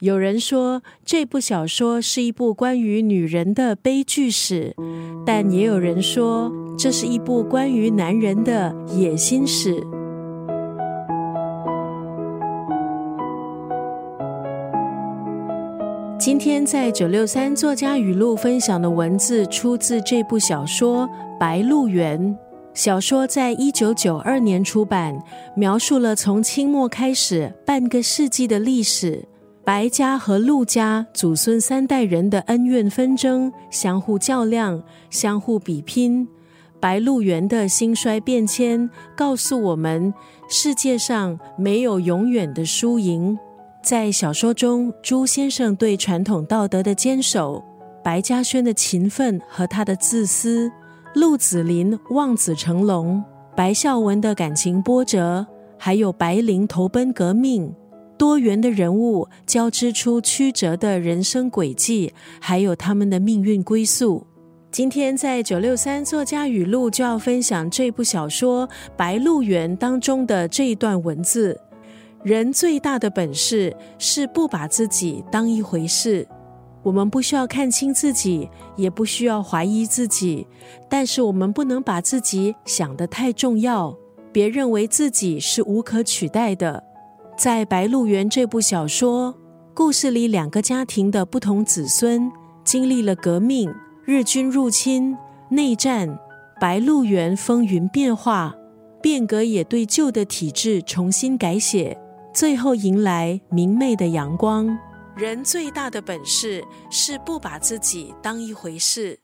有人说这部小说是一部关于女人的悲剧史，但也有人说这是一部关于男人的野心史。今天在九六三作家语录分享的文字出自这部小说《白鹿原》。小说在一九九二年出版，描述了从清末开始半个世纪的历史。白家和陆家祖孙三代人的恩怨纷争，相互较量，相互比拼。白鹿原的兴衰变迁，告诉我们世界上没有永远的输赢。在小说中，朱先生对传统道德的坚守，白嘉轩的勤奋和他的自私，陆子霖望子成龙，白孝文的感情波折，还有白灵投奔革命。多元的人物交织出曲折的人生轨迹，还有他们的命运归宿。今天在九六三作家语录就要分享这部小说《白鹿原》当中的这一段文字：人最大的本事是不把自己当一回事。我们不需要看清自己，也不需要怀疑自己，但是我们不能把自己想得太重要，别认为自己是无可取代的。在《白鹿原》这部小说故事里，两个家庭的不同子孙经历了革命、日军入侵、内战，白鹿原风云变化，变革也对旧的体制重新改写，最后迎来明媚的阳光。人最大的本事是不把自己当一回事。